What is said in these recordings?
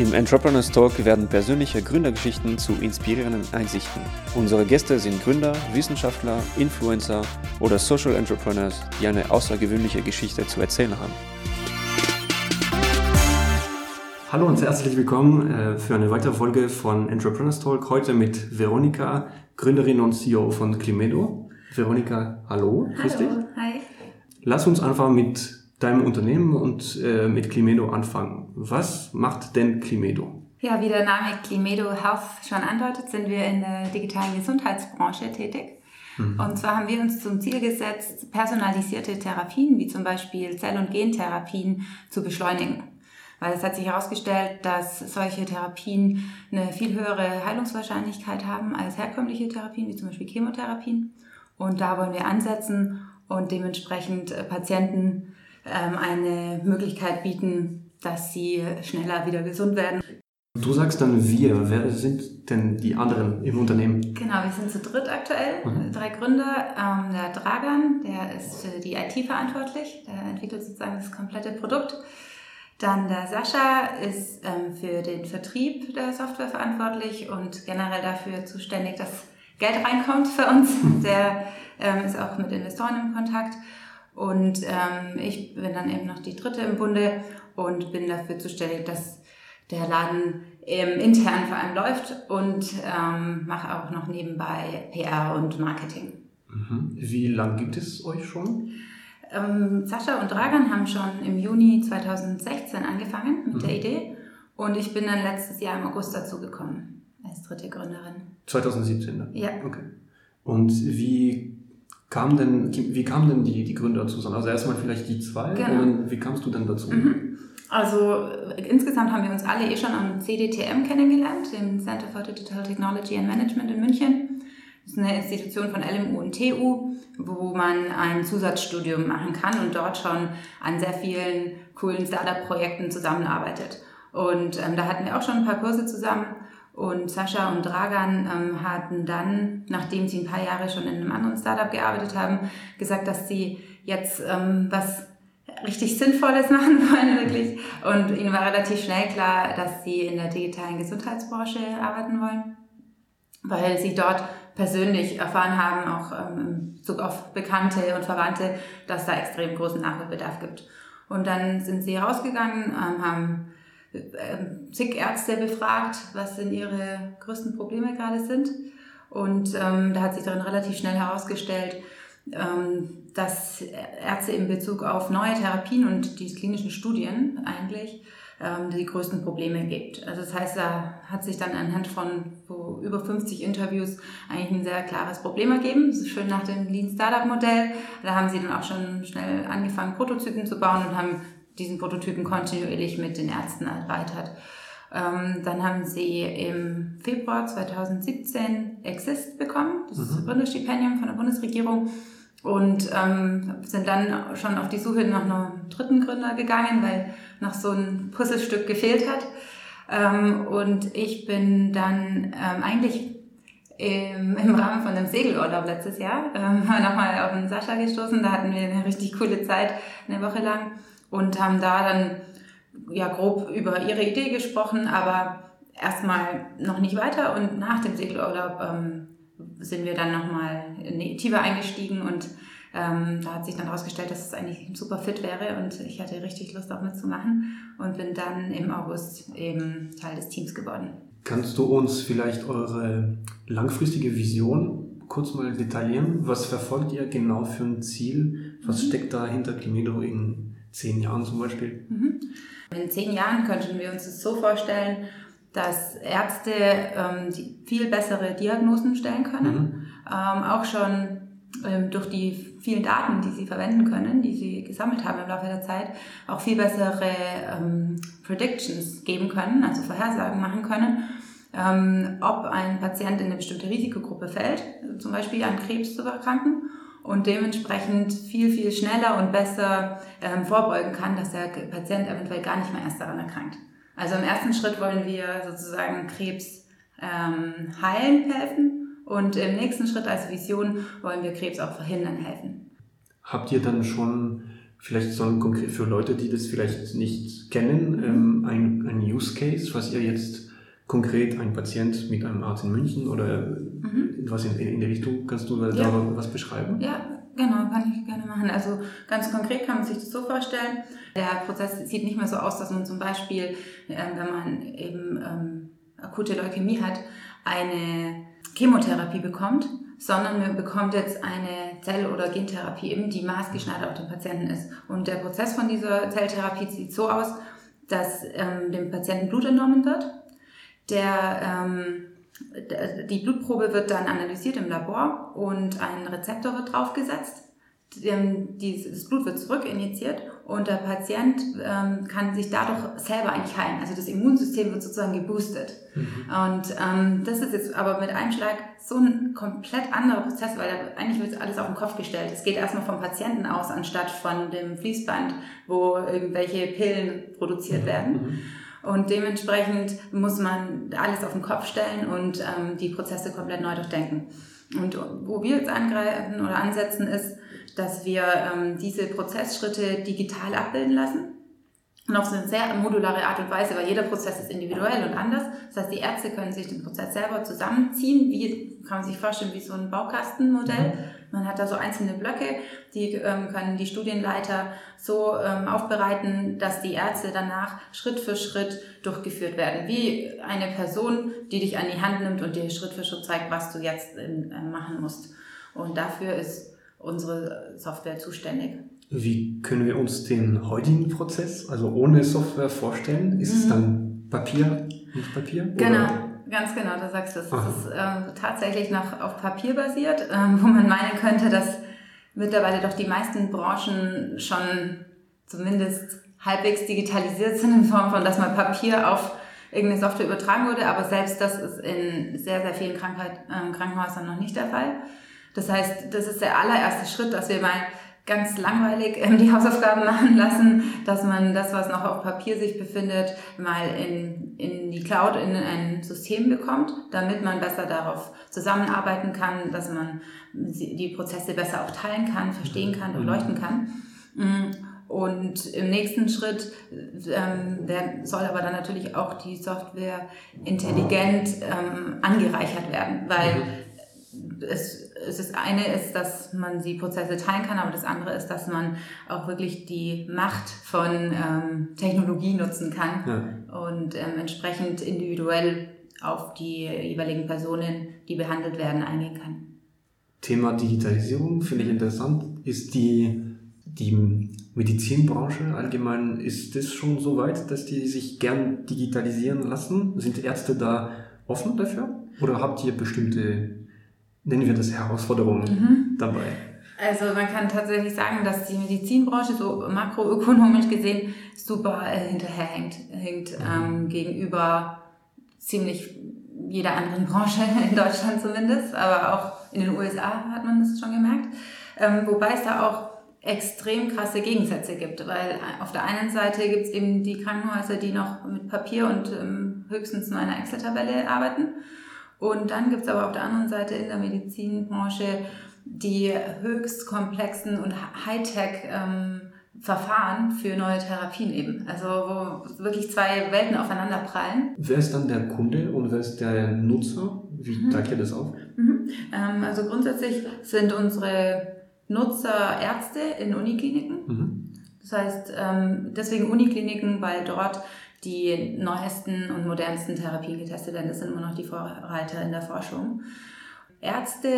Im Entrepreneurs Talk werden persönliche Gründergeschichten zu inspirierenden Einsichten. Unsere Gäste sind Gründer, Wissenschaftler, Influencer oder Social Entrepreneurs, die eine außergewöhnliche Geschichte zu erzählen haben. Hallo und herzlich willkommen äh, für eine weitere Folge von Entrepreneurs Talk. Heute mit Veronika, Gründerin und CEO von Climedo. Veronika, hallo. Hallo, dich. hi. Lass uns einfach mit deinem Unternehmen und äh, mit Climedo anfangen. Was macht denn Climedo? Ja, wie der Name Climedo Health schon andeutet, sind wir in der digitalen Gesundheitsbranche tätig. Mhm. Und zwar haben wir uns zum Ziel gesetzt, personalisierte Therapien, wie zum Beispiel Zell- und Gentherapien, zu beschleunigen. Weil es hat sich herausgestellt, dass solche Therapien eine viel höhere Heilungswahrscheinlichkeit haben als herkömmliche Therapien, wie zum Beispiel Chemotherapien. Und da wollen wir ansetzen und dementsprechend äh, Patienten eine Möglichkeit bieten, dass sie schneller wieder gesund werden. Du sagst dann wir. Wer sind denn die anderen im Unternehmen? Genau, wir sind zu dritt aktuell, mhm. drei Gründer. Ähm, der Dragan, der ist für die IT verantwortlich, der entwickelt sozusagen das komplette Produkt. Dann der Sascha ist ähm, für den Vertrieb der Software verantwortlich und generell dafür zuständig, dass Geld reinkommt für uns. Der ähm, ist auch mit Investoren im Kontakt. Und ähm, ich bin dann eben noch die dritte im Bunde und bin dafür zuständig, dass der Laden ähm, intern vor allem läuft und ähm, mache auch noch nebenbei PR und Marketing. Mhm. Wie lange gibt es euch schon? Ähm, Sascha und Dragan haben schon im Juni 2016 angefangen mit mhm. der Idee und ich bin dann letztes Jahr im August dazu gekommen als dritte Gründerin. 2017 dann? Ja. Okay. Und wie kam denn, wie kamen denn die, die Gründer zusammen? Also erstmal vielleicht die zwei genau. und wie kamst du denn dazu? Mhm. Also insgesamt haben wir uns alle eh schon am CDTM kennengelernt, dem Center for Digital Technology and Management in München. Das ist eine Institution von LMU und TU, wo man ein Zusatzstudium machen kann und dort schon an sehr vielen coolen Startup-Projekten zusammenarbeitet. Und ähm, da hatten wir auch schon ein paar Kurse zusammen und Sascha und Dragan ähm, hatten dann, nachdem sie ein paar Jahre schon in einem anderen Startup gearbeitet haben, gesagt, dass sie jetzt ähm, was richtig Sinnvolles machen wollen, wirklich. Und ihnen war relativ schnell klar, dass sie in der digitalen Gesundheitsbranche arbeiten wollen, weil sie dort persönlich erfahren haben, auch ähm, in Bezug auf Bekannte und Verwandte, dass da extrem großen Nachholbedarf gibt. Und dann sind sie rausgegangen, ähm, haben zig Ärzte befragt, was denn ihre größten Probleme gerade sind. Und ähm, da hat sich darin relativ schnell herausgestellt, ähm, dass Ärzte in Bezug auf neue Therapien und die klinischen Studien eigentlich ähm, die größten Probleme gibt. Also das heißt, da hat sich dann anhand von so über 50 Interviews eigentlich ein sehr klares Problem ergeben. Schön nach dem Lean Startup Modell. Da haben sie dann auch schon schnell angefangen, Prototypen zu bauen und haben diesen Prototypen kontinuierlich mit den Ärzten erweitert. Ähm, dann haben sie im Februar 2017 Exist bekommen, das mhm. Gründerstipendium von der Bundesregierung und ähm, sind dann schon auf die Suche nach einem dritten Gründer gegangen, weil noch so ein Puzzlestück gefehlt hat. Ähm, und ich bin dann ähm, eigentlich im, im Rahmen von einem Segelurlaub letztes Jahr ähm, nochmal auf den Sascha gestoßen. Da hatten wir eine richtig coole Zeit, eine Woche lang und haben da dann ja grob über ihre Idee gesprochen, aber erstmal noch nicht weiter und nach dem Segelurlaub ähm, sind wir dann nochmal tiefer eingestiegen und ähm, da hat sich dann herausgestellt, dass es eigentlich ein super fit wäre und ich hatte richtig Lust auch mitzumachen und bin dann im August eben Teil des Teams geworden. Kannst du uns vielleicht eure langfristige Vision kurz mal detaillieren? Was verfolgt ihr genau für ein Ziel? Was mhm. steckt da hinter Climedo in zehn Jahren zum Beispiel? Mhm. In zehn Jahren könnten wir uns das so vorstellen, dass Ärzte ähm, viel bessere Diagnosen stellen können, mhm. ähm, auch schon ähm, durch die vielen Daten, die sie verwenden können, die sie gesammelt haben im Laufe der Zeit, auch viel bessere ähm, Predictions geben können, also Vorhersagen machen können, ähm, ob ein Patient in eine bestimmte Risikogruppe fällt, zum Beispiel an Krebs zu erkranken und dementsprechend viel, viel schneller und besser ähm, vorbeugen kann, dass der Patient eventuell gar nicht mehr erst daran erkrankt. Also im ersten Schritt wollen wir sozusagen Krebs ähm, heilen helfen und im nächsten Schritt als Vision wollen wir Krebs auch verhindern helfen. Habt ihr dann schon Vielleicht so ein konkret für Leute, die das vielleicht nicht kennen, ähm, ein, ein Use Case, was ihr jetzt konkret ein Patient mit einem Arzt in München oder mhm. etwas in, in die Richtung, kannst du da ja. was beschreiben? Ja, genau, kann ich gerne machen. Also ganz konkret kann man sich das so vorstellen. Der Prozess sieht nicht mehr so aus, dass man zum Beispiel, äh, wenn man eben ähm, akute Leukämie hat, eine Chemotherapie bekommt, sondern man bekommt jetzt eine Zell- oder Gentherapie, eben die maßgeschneidert auf den Patienten ist. Und der Prozess von dieser Zelltherapie sieht so aus, dass ähm, dem Patienten Blut entnommen wird der, ähm, die Blutprobe wird dann analysiert im Labor und ein Rezeptor wird draufgesetzt. Das Blut wird zurückinjiziert und der Patient ähm, kann sich dadurch selber eigentlich heilen. Also das Immunsystem wird sozusagen geboostet. Mhm. Und ähm, das ist jetzt aber mit einem Schlag so ein komplett anderer Prozess, weil da, eigentlich wird alles auf den Kopf gestellt. Es geht erstmal vom Patienten aus, anstatt von dem Fließband, wo irgendwelche Pillen produziert mhm. werden. Mhm. Und dementsprechend muss man alles auf den Kopf stellen und ähm, die Prozesse komplett neu durchdenken. Und wo wir jetzt angreifen oder ansetzen, ist, dass wir ähm, diese Prozessschritte digital abbilden lassen. Und auf so eine sehr modulare Art und Weise, weil jeder Prozess ist individuell und anders. Das heißt, die Ärzte können sich den Prozess selber zusammenziehen, wie kann man sich vorstellen, wie so ein Baukastenmodell. Mhm. Man hat da so einzelne Blöcke, die ähm, können die Studienleiter so ähm, aufbereiten, dass die Ärzte danach Schritt für Schritt durchgeführt werden. Wie eine Person, die dich an die Hand nimmt und dir Schritt für Schritt zeigt, was du jetzt äh, machen musst. Und dafür ist unsere Software zuständig. Wie können wir uns den heutigen Prozess, also ohne Software, vorstellen? Ist mhm. es dann Papier, nicht Papier? Genau. Oder? Ganz genau, du sagst es. Es ist ähm, tatsächlich noch auf Papier basiert, ähm, wo man meinen könnte, dass mittlerweile doch die meisten Branchen schon zumindest halbwegs digitalisiert sind in Form von, dass mal Papier auf irgendeine Software übertragen wurde, aber selbst das ist in sehr, sehr vielen Krankheit, äh, Krankenhäusern noch nicht der Fall. Das heißt, das ist der allererste Schritt, dass wir mal ganz langweilig ähm, die Hausaufgaben machen lassen, dass man das, was noch auf Papier sich befindet, mal in, in die Cloud, in ein System bekommt, damit man besser darauf zusammenarbeiten kann, dass man die Prozesse besser auch teilen kann, verstehen kann, durchleuchten kann. Mm, und im nächsten Schritt ähm, der soll aber dann natürlich auch die Software intelligent ähm, angereichert werden, weil mhm. Es es ist eine ist, dass man die Prozesse teilen kann, aber das andere ist, dass man auch wirklich die Macht von ähm, Technologie nutzen kann ja. und ähm, entsprechend individuell auf die jeweiligen Personen, die behandelt werden, eingehen kann. Thema Digitalisierung finde ich interessant. Ist die, die Medizinbranche allgemein, ist das schon so weit, dass die sich gern digitalisieren lassen? Sind Ärzte da offen dafür? Oder habt ihr bestimmte nennen wir das Herausforderungen mhm. dabei? Also man kann tatsächlich sagen, dass die Medizinbranche so makroökonomisch gesehen super äh, hinterherhängt hängt, mhm. ähm, gegenüber ziemlich jeder anderen Branche in Deutschland zumindest, aber auch in den USA hat man das schon gemerkt. Ähm, wobei es da auch extrem krasse Gegensätze gibt, weil auf der einen Seite gibt es eben die Krankenhäuser, die noch mit Papier und ähm, höchstens nur einer Excel-Tabelle arbeiten und dann gibt es aber auf der anderen Seite in der Medizinbranche die höchst komplexen und Hightech ähm, Verfahren für neue Therapien eben. Also wo wirklich zwei Welten aufeinander prallen. Wer ist dann der Kunde und wer ist der Nutzer? Wie mhm. teilt ihr das auf? Mhm. Ähm, also grundsätzlich sind unsere Nutzer Ärzte in Unikliniken. Mhm. Das heißt, ähm, deswegen Unikliniken, weil dort die neuesten und modernsten Therapien getestet werden. Das sind immer noch die Vorreiter in der Forschung. Ärzte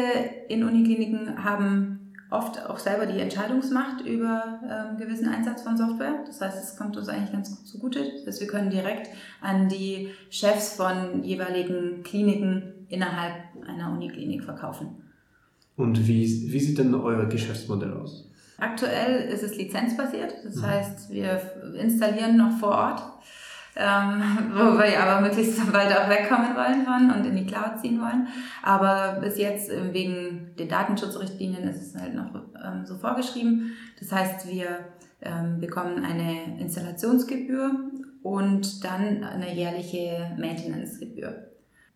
in Unikliniken haben oft auch selber die Entscheidungsmacht über ähm, gewissen Einsatz von Software. Das heißt, es kommt uns eigentlich ganz gut zugute. Das heißt, wir können direkt an die Chefs von jeweiligen Kliniken innerhalb einer Uniklinik verkaufen. Und wie, wie sieht denn euer Geschäftsmodell aus? Aktuell ist es lizenzbasiert. Das mhm. heißt, wir installieren noch vor Ort ähm, wo wir aber möglichst bald auch wegkommen wollen von und in die Cloud ziehen wollen. Aber bis jetzt äh, wegen den Datenschutzrichtlinien ist es halt noch ähm, so vorgeschrieben. Das heißt, wir ähm, bekommen eine Installationsgebühr und dann eine jährliche Maintenancegebühr.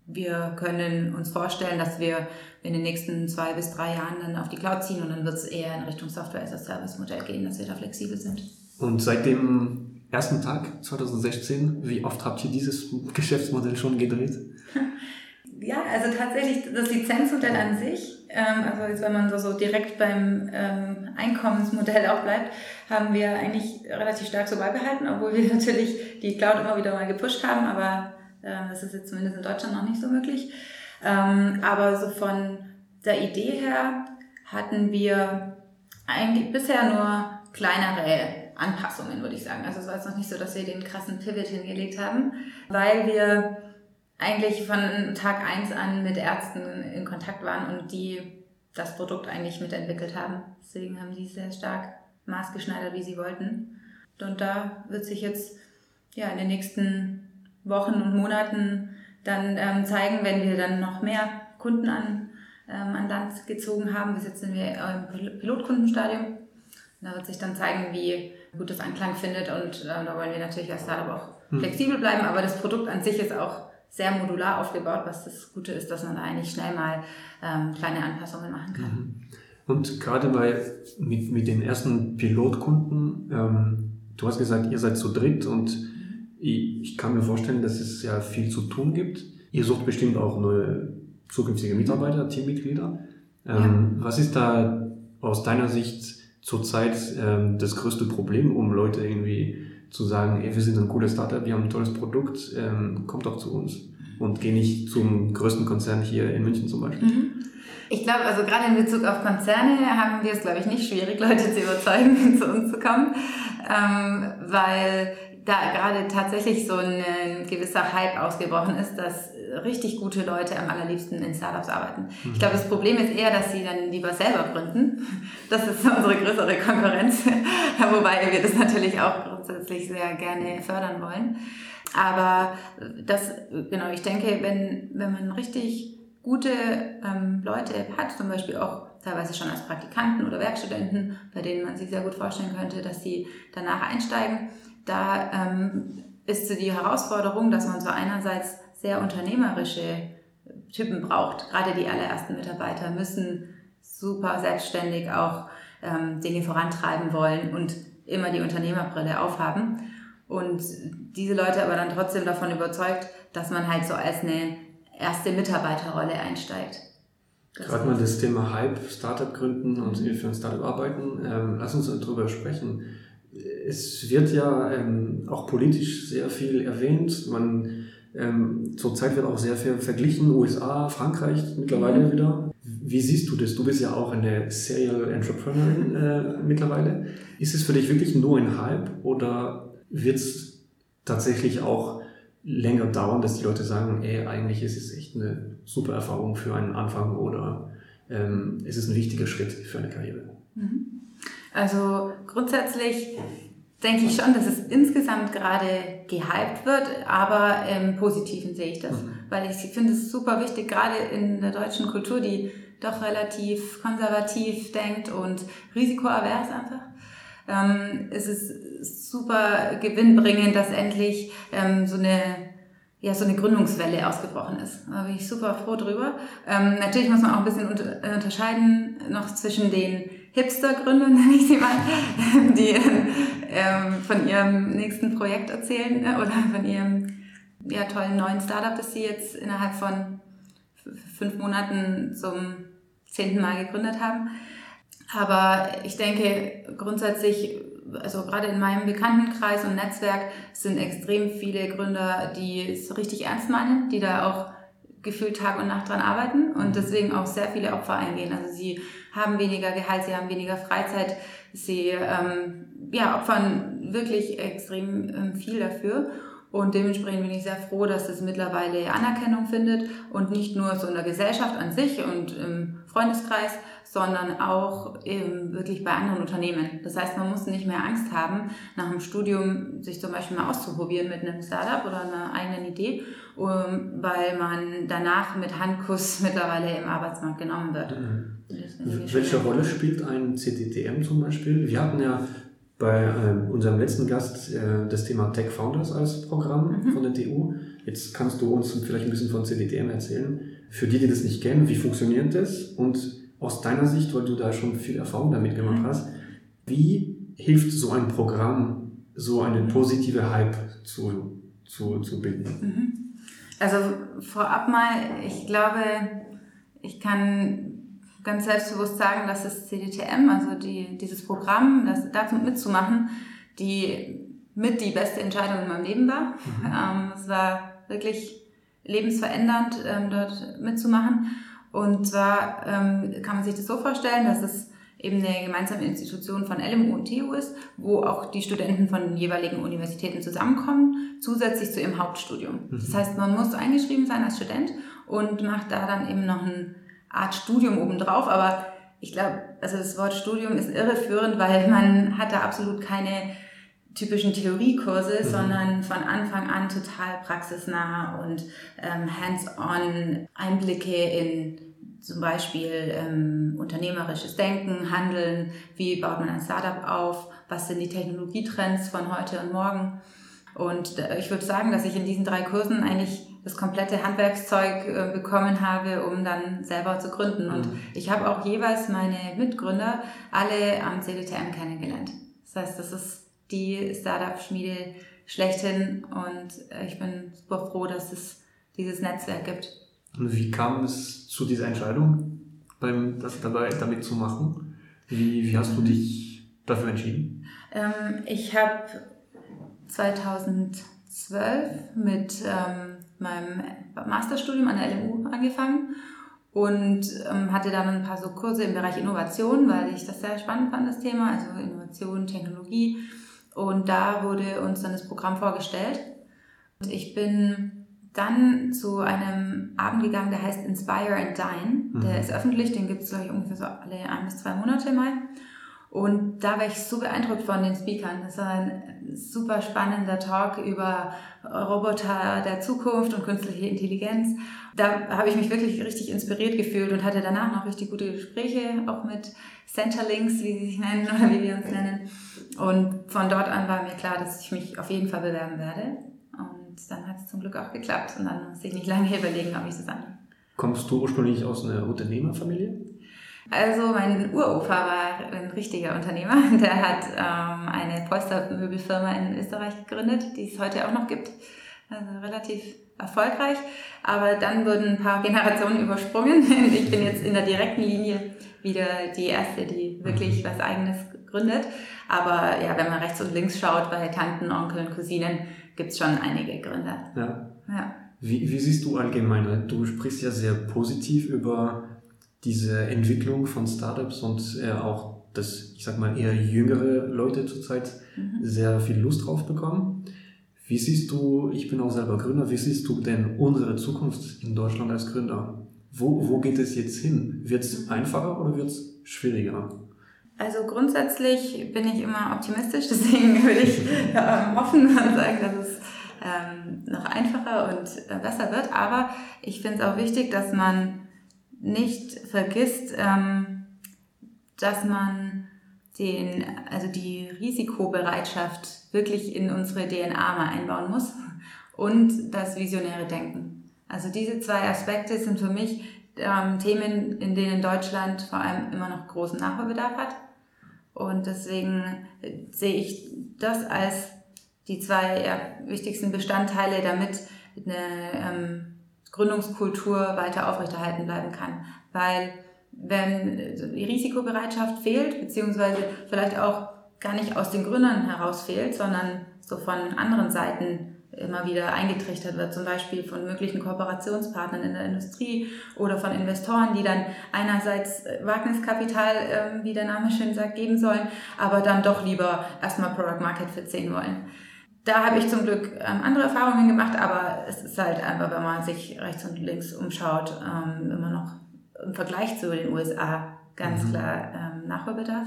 wir können uns vorstellen, dass wir in den nächsten zwei bis drei Jahren dann auf die Cloud ziehen und dann wird es eher in Richtung Software as a Service Modell gehen, dass wir da flexibel sind. Und seit dem ersten Tag 2016, wie oft habt ihr dieses Geschäftsmodell schon gedreht? Ja, also tatsächlich das Lizenzmodell an sich, ähm, also jetzt wenn man so, so direkt beim ähm, Einkommensmodell auch bleibt, haben wir eigentlich relativ stark so beibehalten, obwohl wir natürlich die Cloud immer wieder mal gepusht haben, aber äh, das ist jetzt zumindest in Deutschland noch nicht so möglich. Ähm, aber so von der Idee her hatten wir eigentlich bisher nur kleinere Anpassungen, würde ich sagen. Also es war jetzt noch nicht so, dass wir den krassen Pivot hingelegt haben, weil wir eigentlich von Tag eins an mit Ärzten in Kontakt waren und die das Produkt eigentlich mitentwickelt haben. Deswegen haben die sehr stark maßgeschneidert, wie sie wollten. Und da wird sich jetzt ja in den nächsten Wochen und Monaten dann ähm, zeigen, wenn wir dann noch mehr Kunden an, ähm, an Land gezogen haben. Bis jetzt sind wir im Pilotkundenstadium. Da wird sich dann zeigen, wie gut das Anklang findet und äh, da wollen wir natürlich als Startup auch hm. flexibel bleiben, aber das Produkt an sich ist auch sehr modular aufgebaut, was das Gute ist, dass man da eigentlich schnell mal ähm, kleine Anpassungen machen kann. Mhm. Und gerade bei mit, mit den ersten Pilotkunden, ähm, du hast gesagt, ihr seid zu dritt und ich, ich kann mir vorstellen, dass es ja viel zu tun gibt. Ihr sucht bestimmt auch neue zukünftige Mitarbeiter, Teammitglieder. Ähm, ja. Was ist da aus deiner Sicht zurzeit ähm, das größte Problem, um Leute irgendwie zu sagen, ey, wir sind ein cooles Startup, wir haben ein tolles Produkt, ähm, kommt doch zu uns und geh nicht zum größten Konzern hier in München zum Beispiel. Mhm. Ich glaube, also gerade in Bezug auf Konzerne haben wir es, glaube ich, nicht schwierig, Leute zu überzeugen, zu uns zu kommen, ähm, weil da gerade tatsächlich so ein gewisser Hype ausgebrochen ist, dass richtig gute Leute am allerliebsten in Startups arbeiten. Mhm. Ich glaube, das Problem ist eher, dass sie dann lieber selber gründen. Das ist unsere größere Konkurrenz, wobei wir das natürlich auch grundsätzlich sehr gerne fördern wollen. Aber das, genau, ich denke, wenn, wenn man richtig gute ähm, Leute hat, zum Beispiel auch teilweise schon als Praktikanten oder Werkstudenten, bei denen man sich sehr gut vorstellen könnte, dass sie danach einsteigen, da ähm, ist so die Herausforderung, dass man so einerseits sehr unternehmerische Typen braucht. Gerade die allerersten Mitarbeiter müssen super selbstständig auch ähm, Dinge vorantreiben wollen und immer die Unternehmerbrille aufhaben. Und diese Leute aber dann trotzdem davon überzeugt, dass man halt so als eine erste Mitarbeiterrolle einsteigt. Gerade mal das Thema Hype, Startup gründen und für ein Startup arbeiten. Ähm, lass uns darüber sprechen es wird ja ähm, auch politisch sehr viel erwähnt. Man, ähm, zurzeit wird auch sehr viel verglichen, USA, Frankreich mittlerweile mhm. wieder. Wie siehst du das? Du bist ja auch eine Serial Entrepreneurin äh, mittlerweile. Ist es für dich wirklich nur ein Hype oder wird es tatsächlich auch länger dauern, dass die Leute sagen, ey, eigentlich ist es echt eine super Erfahrung für einen Anfang oder ähm, ist es ein wichtiger Schritt für eine Karriere? Mhm. Also grundsätzlich denke ich schon, dass es insgesamt gerade gehypt wird, aber im Positiven sehe ich das, mhm. weil ich finde es super wichtig, gerade in der deutschen Kultur, die doch relativ konservativ denkt und risikoavers einfach. Ähm, es ist super gewinnbringend, dass endlich ähm, so eine ja, so eine Gründungswelle ausgebrochen ist. Da bin ich super froh drüber. Ähm, natürlich muss man auch ein bisschen unter, unterscheiden noch zwischen den Hipster-Gründern, nenne ich sie mal, die ähm, von ihrem nächsten Projekt erzählen äh, oder von ihrem ja, tollen neuen Startup, das sie jetzt innerhalb von fünf Monaten zum zehnten Mal gegründet haben. Aber ich denke grundsätzlich, also gerade in meinem Bekanntenkreis und Netzwerk sind extrem viele Gründer, die es richtig ernst meinen, die da auch gefühlt Tag und Nacht dran arbeiten und deswegen auch sehr viele Opfer eingehen. Also sie haben weniger Gehalt, sie haben weniger Freizeit, sie ähm, ja, opfern wirklich extrem ähm, viel dafür. Und dementsprechend bin ich sehr froh, dass es mittlerweile Anerkennung findet und nicht nur so in der Gesellschaft an sich und im Freundeskreis, sondern auch eben wirklich bei anderen Unternehmen. Das heißt, man muss nicht mehr Angst haben, nach dem Studium sich zum Beispiel mal auszuprobieren mit einem Startup oder einer eigenen Idee, weil man danach mit Handkuss mittlerweile im Arbeitsmarkt genommen wird. Mhm. Welche Rolle spielt ein CDTM zum Beispiel? Wir hatten ja bei äh, unserem letzten Gast äh, das Thema Tech Founders als Programm mhm. von der TU. Jetzt kannst du uns vielleicht ein bisschen von CDTM erzählen. Für die, die das nicht kennen, wie funktioniert das? Und aus deiner Sicht, weil du da schon viel Erfahrung damit gemacht mhm. hast, wie hilft so ein Programm, so eine positive Hype zu, zu, zu bilden? Mhm. Also vorab mal, ich glaube, ich kann ganz selbstbewusst sagen, dass das CDTM, also die, dieses Programm, das dazu mitzumachen, die mit die beste Entscheidung in meinem Leben war. Mhm. Ähm, es war wirklich lebensverändernd, ähm, dort mitzumachen. Und zwar ähm, kann man sich das so vorstellen, dass es eben eine gemeinsame Institution von LMU und TU ist, wo auch die Studenten von den jeweiligen Universitäten zusammenkommen, zusätzlich zu ihrem Hauptstudium. Mhm. Das heißt, man muss eingeschrieben sein als Student und macht da dann eben noch ein Art Studium obendrauf, aber ich glaube, also das Wort Studium ist irreführend, weil man hat da absolut keine typischen Theoriekurse, mhm. sondern von Anfang an total praxisnah und ähm, hands-on Einblicke in zum Beispiel ähm, unternehmerisches Denken, Handeln, wie baut man ein Startup auf, was sind die Technologietrends von heute und morgen. Und äh, ich würde sagen, dass ich in diesen drei Kursen eigentlich das komplette Handwerkszeug äh, bekommen habe, um dann selber zu gründen. Und mhm. ich habe auch jeweils meine Mitgründer alle am CDTM kennengelernt. Das heißt, das ist die Startup-Schmiede schlechthin und äh, ich bin super froh, dass es dieses Netzwerk gibt. Und wie kam es zu dieser Entscheidung, beim, das dabei, damit zu machen? Wie, wie hast du dich dafür entschieden? Ähm, ich habe 2012 mit ähm, meinem Masterstudium an der LMU angefangen und ähm, hatte dann ein paar so Kurse im Bereich Innovation, weil ich das sehr spannend fand, das Thema, also Innovation, Technologie. Und da wurde uns dann das Programm vorgestellt. Und ich bin dann zu einem Abend gegangen, der heißt Inspire and Dine. Mhm. Der ist öffentlich, den gibt es, glaube ich, ungefähr so alle ein bis zwei Monate mal. Und da war ich so beeindruckt von den Speakern. Das war ein super spannender Talk über Roboter der Zukunft und künstliche Intelligenz. Da habe ich mich wirklich richtig inspiriert gefühlt und hatte danach noch richtig gute Gespräche, auch mit Centerlinks, wie sie sich nennen oder wie wir uns nennen. Und von dort an war mir klar, dass ich mich auf jeden Fall bewerben werde. Und dann hat es zum Glück auch geklappt. Und dann musste ich nicht lange überlegen, ob ich es annehme. Kommst du ursprünglich aus einer Unternehmerfamilie? Also mein Uropa war ein richtiger Unternehmer. Der hat ähm, eine Polstermöbelfirma in Österreich gegründet, die es heute auch noch gibt. Also relativ erfolgreich. Aber dann wurden ein paar Generationen übersprungen. Ich bin jetzt in der direkten Linie wieder die erste, die wirklich was eigenes gründet. Aber ja, wenn man rechts und links schaut bei Tanten, Onkeln, Cousinen, gibt es schon einige Gründer. Ja. ja. Wie, wie siehst du allgemein? Du sprichst ja sehr positiv über diese Entwicklung von Startups und äh, auch, dass, ich sag mal, eher jüngere Leute zurzeit mhm. sehr viel Lust drauf bekommen. Wie siehst du, ich bin auch selber Gründer, wie siehst du denn unsere Zukunft in Deutschland als Gründer? Wo, wo geht es jetzt hin? Wird es einfacher oder wird es schwieriger? Also grundsätzlich bin ich immer optimistisch, deswegen würde ich äh, hoffen und sagen, dass es ähm, noch einfacher und äh, besser wird. Aber ich finde es auch wichtig, dass man nicht vergisst, ähm, dass man den, also die Risikobereitschaft wirklich in unsere DNA mal einbauen muss und das visionäre Denken. Also diese zwei Aspekte sind für mich ähm, Themen, in denen Deutschland vor allem immer noch großen Nachholbedarf hat. Und deswegen sehe ich das als die zwei wichtigsten Bestandteile, damit eine ähm, Gründungskultur weiter aufrechterhalten bleiben kann. Weil wenn die Risikobereitschaft fehlt, beziehungsweise vielleicht auch gar nicht aus den Gründern heraus fehlt, sondern so von anderen Seiten immer wieder eingetrichtert wird, zum Beispiel von möglichen Kooperationspartnern in der Industrie oder von Investoren, die dann einerseits Wagniskapital, ähm, wie der Name schön sagt, geben sollen, aber dann doch lieber erstmal Product Market Fit sehen wollen da habe ich zum Glück ähm, andere Erfahrungen gemacht, aber es ist halt einfach, wenn man sich rechts und links umschaut, ähm, immer noch im Vergleich zu den USA ganz mhm. klar ähm, Nachholbedarf.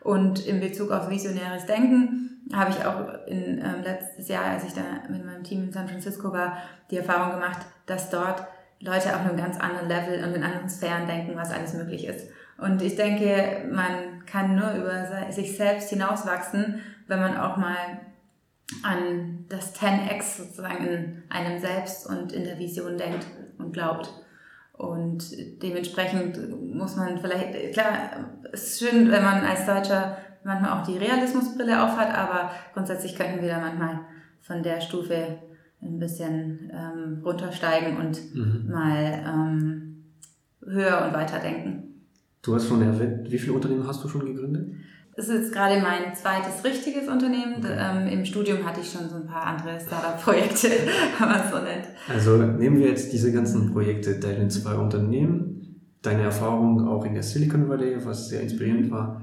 Und in Bezug auf visionäres Denken habe ich auch in, ähm, letztes Jahr, als ich da mit meinem Team in San Francisco war, die Erfahrung gemacht, dass dort Leute auf einem ganz anderen Level und in anderen Sphären denken, was alles möglich ist. Und ich denke, man kann nur über sich selbst hinauswachsen, wenn man auch mal an das 10x sozusagen in einem selbst und in der Vision denkt und glaubt. Und dementsprechend muss man vielleicht, klar, es ist schön, wenn man als Deutscher manchmal auch die Realismusbrille aufhat, aber grundsätzlich könnten wir da manchmal von der Stufe ein bisschen ähm, runtersteigen und mhm. mal ähm, höher und weiter denken. Du hast schon erwähnt, wie viele Unternehmen hast du schon gegründet? Das ist jetzt gerade mein zweites richtiges Unternehmen. Ähm, Im Studium hatte ich schon so ein paar andere Startup-Projekte, es so nennt. Also nehmen wir jetzt diese ganzen Projekte, deine zwei Unternehmen, deine Erfahrung auch in der Silicon Valley, was sehr inspirierend war.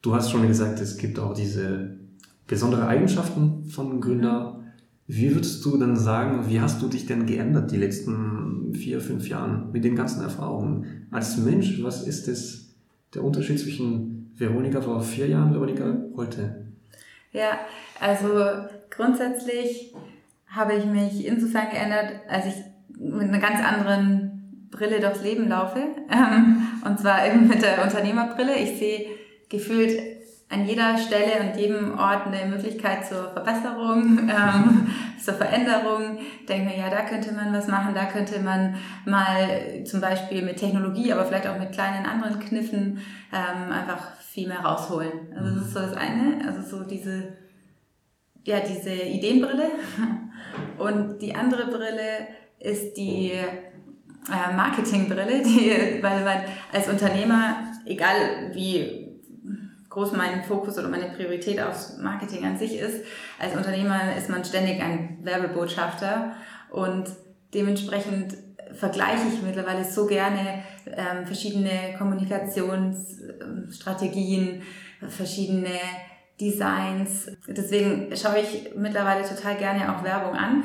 Du hast schon gesagt, es gibt auch diese besondere Eigenschaften von Gründer. Wie würdest du dann sagen, wie hast du dich denn geändert die letzten vier, fünf Jahren mit den ganzen Erfahrungen? Als Mensch, was ist es, der Unterschied zwischen Veronika vor vier Jahren, Veronika heute? Ja, also grundsätzlich habe ich mich insofern geändert, als ich mit einer ganz anderen Brille durchs Leben laufe. Ähm, und zwar eben mit der Unternehmerbrille. Ich sehe gefühlt an jeder Stelle und jedem Ort eine Möglichkeit zur Verbesserung, ähm, zur Veränderung. Denke mir, ja, da könnte man was machen, da könnte man mal zum Beispiel mit Technologie, aber vielleicht auch mit kleinen anderen Kniffen ähm, einfach viel mehr rausholen. Also das ist so das eine, also so diese, ja, diese Ideenbrille. Und die andere Brille ist die äh, Marketingbrille, die, weil man als Unternehmer, egal wie groß mein Fokus oder meine Priorität aufs Marketing an sich ist. Als Unternehmer ist man ständig ein Werbebotschafter und dementsprechend vergleiche ich mittlerweile so gerne ähm, verschiedene Kommunikationsstrategien, verschiedene Designs. Deswegen schaue ich mittlerweile total gerne auch Werbung an,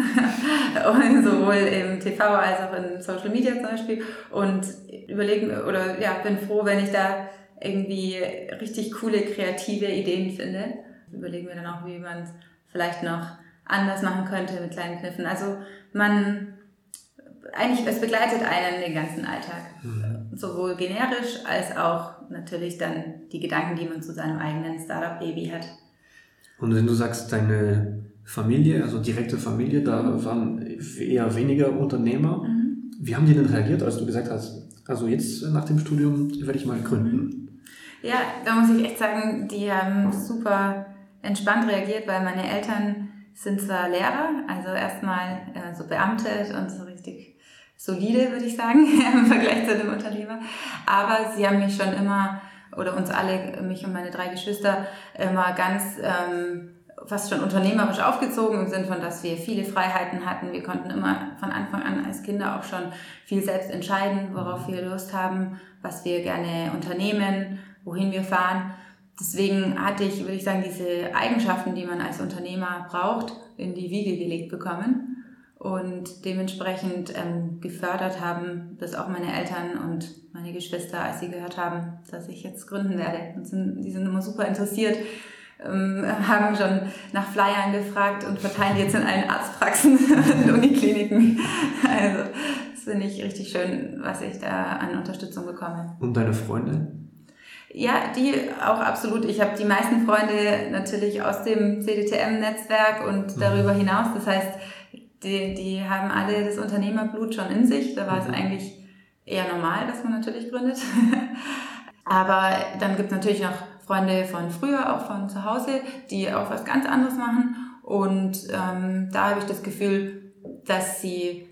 sowohl im TV als auch in Social Media zum Beispiel und überlege oder ja bin froh, wenn ich da irgendwie richtig coole, kreative Ideen finde. Überlegen wir dann auch, wie man es vielleicht noch anders machen könnte mit kleinen Kniffen. Also man, eigentlich, es begleitet einen den ganzen Alltag. Mhm. Sowohl generisch als auch natürlich dann die Gedanken, die man zu seinem eigenen Startup-Baby hat. Und wenn du sagst, deine Familie, also direkte Familie, da waren eher weniger Unternehmer. Mhm. Wie haben die denn reagiert, als du gesagt hast, also jetzt nach dem Studium werde ich mal gründen? Mhm. Ja, da muss ich echt sagen, die haben super entspannt reagiert, weil meine Eltern sind zwar Lehrer, also erstmal äh, so beamtet und so richtig solide, würde ich sagen, im Vergleich zu dem Unternehmer. Aber sie haben mich schon immer, oder uns alle, mich und meine drei Geschwister, immer ganz ähm, fast schon unternehmerisch aufgezogen im Sinne von, dass wir viele Freiheiten hatten. Wir konnten immer von Anfang an als Kinder auch schon viel selbst entscheiden, worauf wir Lust haben, was wir gerne unternehmen wohin wir fahren. Deswegen hatte ich, würde ich sagen, diese Eigenschaften, die man als Unternehmer braucht, in die Wiege gelegt bekommen und dementsprechend ähm, gefördert haben, das auch meine Eltern und meine Geschwister, als sie gehört haben, dass ich jetzt gründen werde. Und sind, die sind immer super interessiert, ähm, haben schon nach Flyern gefragt und verteilen die jetzt in allen Arztpraxen und Unikliniken. Also das finde ich richtig schön, was ich da an Unterstützung bekomme. Und deine Freunde? Ja, die auch absolut. Ich habe die meisten Freunde natürlich aus dem CDTM-Netzwerk und mhm. darüber hinaus. Das heißt, die, die haben alle das Unternehmerblut schon in sich. Da war es mhm. eigentlich eher normal, dass man natürlich gründet. Aber dann gibt es natürlich noch Freunde von früher, auch von zu Hause, die auch was ganz anderes machen. Und ähm, da habe ich das Gefühl, dass sie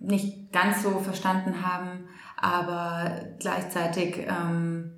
nicht ganz so verstanden haben, aber gleichzeitig ähm,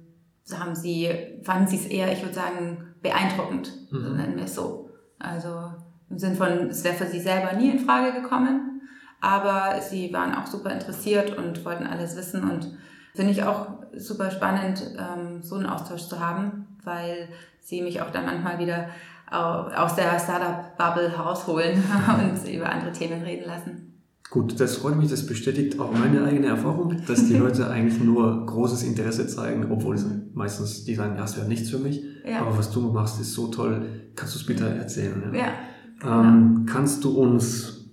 haben sie, fanden sie es eher, ich würde sagen, beeindruckend, mhm. nennen wir es so. Also im Sinn von, es wäre für sie selber nie in Frage gekommen, aber sie waren auch super interessiert und wollten alles wissen und finde ich auch super spannend, ähm, so einen Austausch zu haben, weil sie mich auch dann manchmal wieder aus der Startup-Bubble herausholen und über andere Themen reden lassen. Gut, das freut mich, das bestätigt auch meine eigene Erfahrung, dass die Leute eigentlich nur großes Interesse zeigen, obwohl es meistens die sagen, ja, es wäre nichts für mich. Ja. Aber was du machst, ist so toll. Kannst du es bitte erzählen? Ja. ja ähm, kannst du uns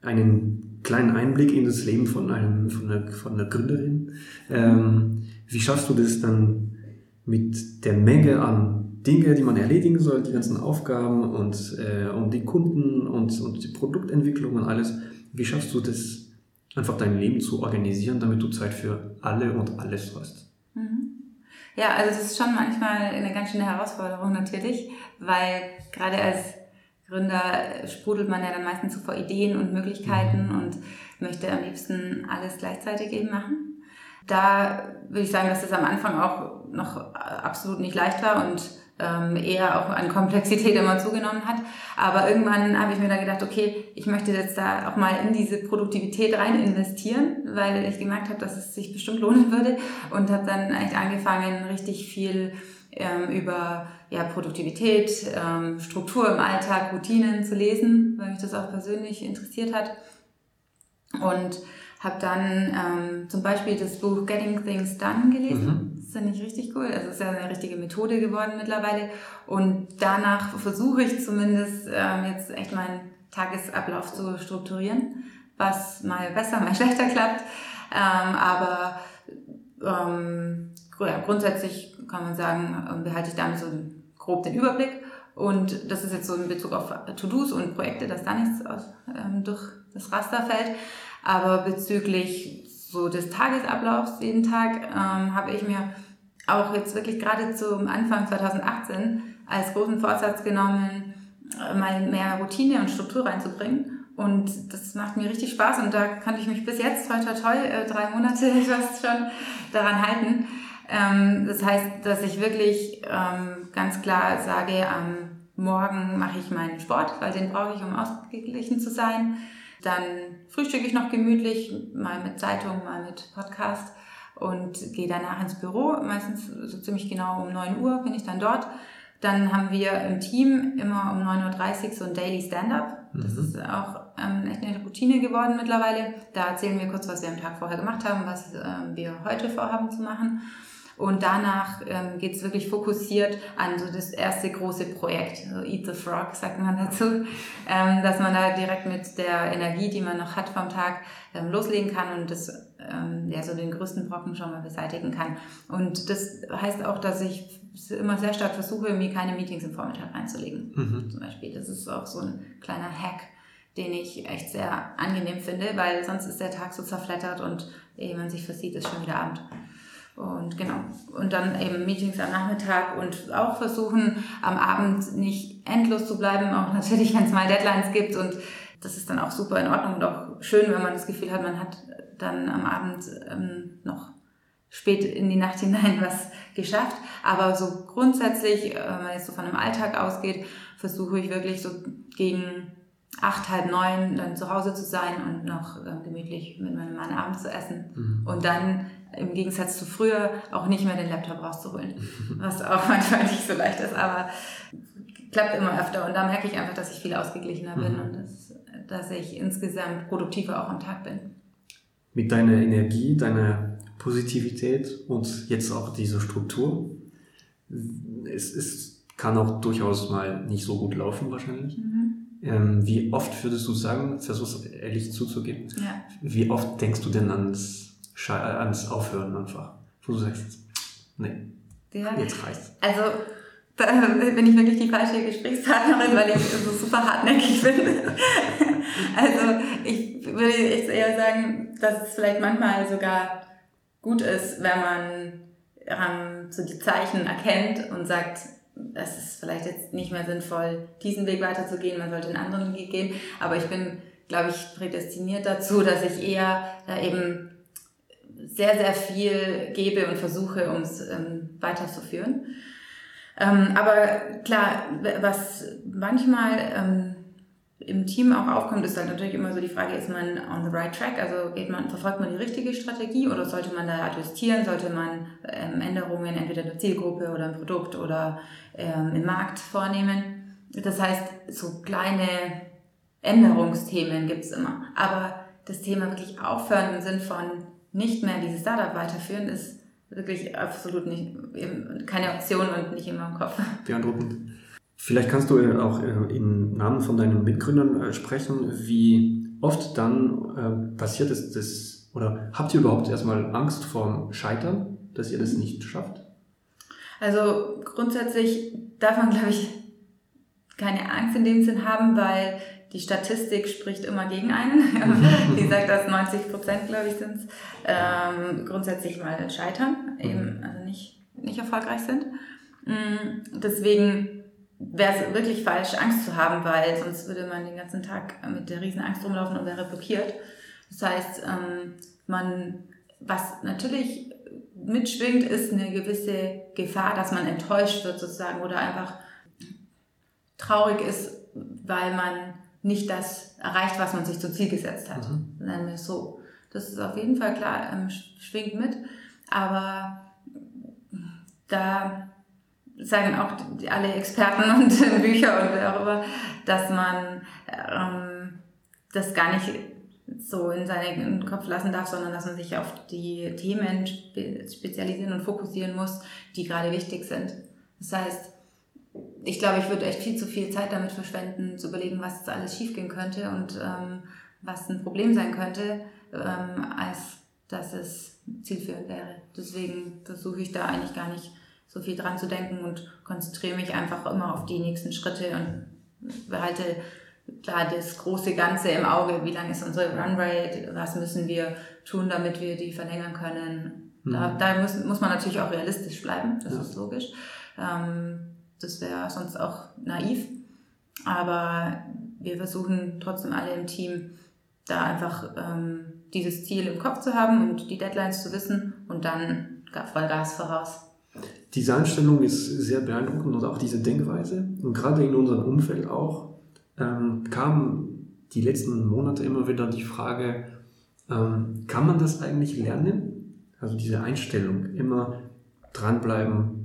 einen kleinen Einblick in das Leben von einem, von einer, von einer Gründerin? Ähm, wie schaffst du das dann mit der Menge an Dinge, die man erledigen soll, die ganzen Aufgaben und, äh, und die Kunden und, und die Produktentwicklung und alles. Wie schaffst du das, einfach dein Leben zu organisieren, damit du Zeit für alle und alles hast? Mhm. Ja, also das ist schon manchmal eine ganz schöne Herausforderung natürlich, weil gerade als Gründer sprudelt man ja dann meistens so vor Ideen und Möglichkeiten mhm. und möchte am liebsten alles gleichzeitig eben machen. Da würde ich sagen, dass das am Anfang auch noch absolut nicht leicht war und ähm, eher auch an Komplexität immer zugenommen hat. Aber irgendwann habe ich mir dann gedacht, okay, ich möchte jetzt da auch mal in diese Produktivität rein investieren, weil ich gemerkt habe, dass es sich bestimmt lohnen würde und habe dann echt angefangen, richtig viel ähm, über ja, Produktivität, ähm, Struktur im Alltag, Routinen zu lesen, weil mich das auch persönlich interessiert hat. Und habe dann ähm, zum Beispiel das Buch Getting Things Done gelesen. Mhm. Das finde ich richtig cool. Also es ist ja eine richtige Methode geworden mittlerweile. Und danach versuche ich zumindest ähm, jetzt echt meinen Tagesablauf zu strukturieren, was mal besser, mal schlechter klappt. Ähm, aber ähm, grundsätzlich kann man sagen, ähm, behalte ich damit so grob den Überblick. Und das ist jetzt so in Bezug auf To-Dos und Projekte, dass da nichts aus, ähm, durch das Raster fällt. Aber bezüglich so des Tagesablaufs jeden Tag ähm, habe ich mir auch jetzt wirklich gerade zum Anfang 2018 als großen Vorsatz genommen, äh, mal mehr Routine und Struktur reinzubringen. Und das macht mir richtig Spaß und da kann ich mich bis jetzt, toi toi toi, äh, drei Monate fast schon daran halten. Ähm, das heißt, dass ich wirklich ähm, ganz klar sage, am Morgen mache ich meinen Sport, weil den brauche ich, um ausgeglichen zu sein. Dann frühstücke ich noch gemütlich, mal mit Zeitung, mal mit Podcast und gehe danach ins Büro. Meistens so ziemlich genau um 9 Uhr bin ich dann dort. Dann haben wir im Team immer um 9.30 Uhr so ein Daily Stand-up. Das mhm. ist auch ähm, echt eine Routine geworden mittlerweile. Da erzählen wir kurz, was wir am Tag vorher gemacht haben, was ähm, wir heute vorhaben zu machen. Und danach ähm, geht es wirklich fokussiert an so das erste große Projekt, so Eat the Frog sagt man dazu, ähm, dass man da direkt mit der Energie, die man noch hat vom Tag, ähm, loslegen kann und das ähm, ja so den größten Brocken schon mal beseitigen kann. Und das heißt auch, dass ich immer sehr stark versuche, mir keine Meetings im Vormittag reinzulegen. Mhm. Zum Beispiel. Das ist auch so ein kleiner Hack, den ich echt sehr angenehm finde, weil sonst ist der Tag so zerflettert und ehe man sich versieht, ist schon wieder Abend. Und genau. Und dann eben Meetings am Nachmittag und auch versuchen, am Abend nicht endlos zu bleiben, auch natürlich, wenn es mal Deadlines gibt. Und das ist dann auch super in Ordnung und auch schön, wenn man das Gefühl hat, man hat dann am Abend ähm, noch spät in die Nacht hinein was geschafft. Aber so grundsätzlich, äh, wenn man jetzt so von einem Alltag ausgeht, versuche ich wirklich so gegen acht, halb neun dann zu Hause zu sein und noch äh, gemütlich mit meinem Mann abends zu essen. Mhm. Und dann im Gegensatz zu früher auch nicht mehr den Laptop rauszuholen. Was auch manchmal nicht so leicht ist, aber klappt immer öfter. Und da merke ich einfach, dass ich viel ausgeglichener bin mhm. und dass, dass ich insgesamt produktiver auch am Tag bin. Mit deiner Energie, deiner Positivität und jetzt auch diese Struktur, es, es kann auch durchaus mal nicht so gut laufen wahrscheinlich. Mhm. Ähm, wie oft würdest du sagen, versuchst ehrlich zuzugeben, ja. wie oft denkst du denn ans ans Aufhören einfach. Wo du sagst, nee, ja. jetzt reicht's. Also, da bin ich wirklich die falsche Gesprächspartnerin, weil ich so super hartnäckig bin. also, ich würde jetzt eher sagen, dass es vielleicht manchmal sogar gut ist, wenn man ähm, so die Zeichen erkennt und sagt, es ist vielleicht jetzt nicht mehr sinnvoll, diesen Weg weiterzugehen, man sollte einen anderen Weg gehen. Aber ich bin, glaube ich, prädestiniert dazu, dass ich eher da eben sehr, sehr viel gebe und versuche, um es ähm, weiterzuführen. Ähm, aber klar, was manchmal ähm, im Team auch aufkommt, ist halt natürlich immer so die Frage, ist man on the right track? Also geht man, verfolgt man die richtige Strategie oder sollte man da adjustieren? Sollte man ähm, Änderungen entweder in der Zielgruppe oder im Produkt oder ähm, im Markt vornehmen? Das heißt, so kleine Änderungsthemen gibt's immer. Aber das Thema wirklich aufhören im Sinn von nicht mehr dieses Startup weiterführen, ist wirklich absolut nicht, keine Option und nicht immer im Kopf. Beeindruckend. Vielleicht kannst du auch äh, im Namen von deinen Mitgründern äh, sprechen, wie oft dann äh, passiert ist das, oder habt ihr überhaupt erstmal Angst vorm Scheitern, dass ihr das nicht schafft? Also grundsätzlich darf man, glaube ich, keine Angst in dem Sinn haben, weil die Statistik spricht immer gegen einen. die sagt, dass 90 Prozent, glaube ich, sind ähm, grundsätzlich mal scheitern, eben mhm. also nicht, nicht erfolgreich sind. Mm, deswegen wäre es wirklich falsch, Angst zu haben, weil sonst würde man den ganzen Tag mit der riesen Angst rumlaufen und wäre blockiert. Das heißt, ähm, man, was natürlich mitschwingt, ist eine gewisse Gefahr, dass man enttäuscht wird sozusagen oder einfach traurig ist, weil man nicht das erreicht, was man sich zum Ziel gesetzt hat. Mhm. Nennen wir es so. Das ist auf jeden Fall klar, ähm, schwingt mit. Aber da sagen auch alle Experten und Bücher und wer auch immer, dass man ähm, das gar nicht so in seinen Kopf lassen darf, sondern dass man sich auf die Themen spezialisieren und fokussieren muss, die gerade wichtig sind. Das heißt, ich glaube, ich würde echt viel zu viel Zeit damit verschwenden, zu überlegen, was jetzt alles schiefgehen könnte und ähm, was ein Problem sein könnte, ähm, als dass es zielführend wäre. Deswegen versuche ich da eigentlich gar nicht so viel dran zu denken und konzentriere mich einfach immer auf die nächsten Schritte und behalte klar das große Ganze im Auge. Wie lang ist unsere Runrate? Was müssen wir tun, damit wir die verlängern können? Mhm. Da, da muss, muss man natürlich auch realistisch bleiben, das ja. ist logisch. Ähm, das wäre sonst auch naiv. Aber wir versuchen trotzdem alle im Team da einfach ähm, dieses Ziel im Kopf zu haben und die Deadlines zu wissen und dann Vollgas voraus. Diese Einstellung ist sehr beeindruckend und auch diese Denkweise. Und gerade in unserem Umfeld auch ähm, kam die letzten Monate immer wieder die Frage, ähm, kann man das eigentlich lernen? Also diese Einstellung, immer dranbleiben,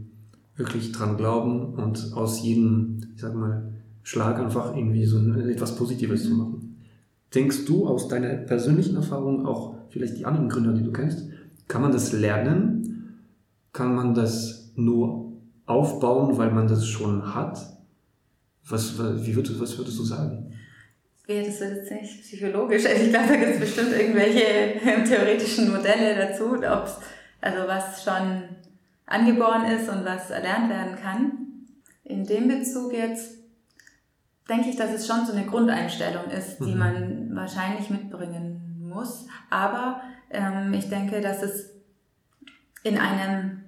wirklich dran glauben und aus jedem, ich sag mal, Schlag einfach irgendwie so etwas Positives zu machen. Denkst du aus deiner persönlichen Erfahrung, auch vielleicht die anderen Gründer, die du kennst, kann man das lernen? Kann man das nur aufbauen, weil man das schon hat? Was, wie würdest, was würdest du sagen? Ja, das ist jetzt nicht psychologisch. Also ich glaube, da gibt es bestimmt irgendwelche theoretischen Modelle dazu, ob's, also was schon angeboren ist und was erlernt werden kann. In dem Bezug jetzt denke ich, dass es schon so eine Grundeinstellung ist, die mhm. man wahrscheinlich mitbringen muss. Aber ähm, ich denke, dass es in einem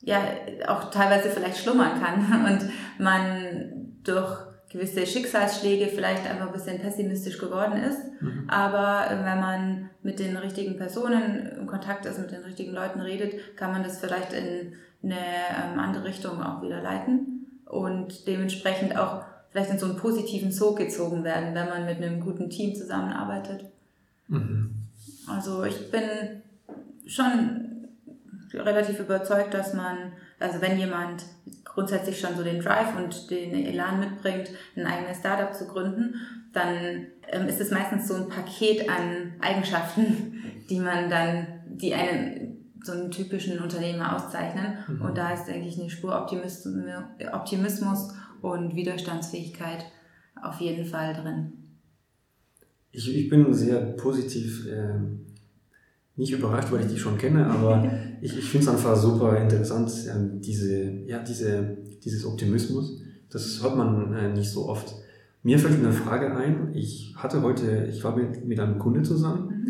ja auch teilweise vielleicht schlummern kann und man durch gewisse Schicksalsschläge vielleicht einfach ein bisschen pessimistisch geworden ist. Mhm. Aber äh, wenn man mit den richtigen Personen in Kontakt ist, mit den richtigen Leuten redet, kann man das vielleicht in eine ähm, andere Richtung auch wieder leiten und dementsprechend auch vielleicht in so einen positiven Sog gezogen werden, wenn man mit einem guten Team zusammenarbeitet. Mhm. Also ich bin schon relativ überzeugt, dass man, also wenn jemand grundsätzlich schon so den Drive und den Elan mitbringt, ein eigenes Startup zu gründen, dann ähm, ist es meistens so ein Paket an Eigenschaften, die man dann, die einen so einen typischen Unternehmer auszeichnen. Mhm. Und da ist, denke ich, eine Spur Optimismus und Widerstandsfähigkeit auf jeden Fall drin. Ich, ich bin sehr positiv ähm, nicht überrascht, weil ich die schon kenne, aber ich, ich finde es einfach super interessant, ähm, diese, ja, diese, dieses Optimismus. Das hört man äh, nicht so oft. Mir fällt eine Frage ein. Ich hatte heute, ich war mit, mit einem Kunde zusammen. Mhm.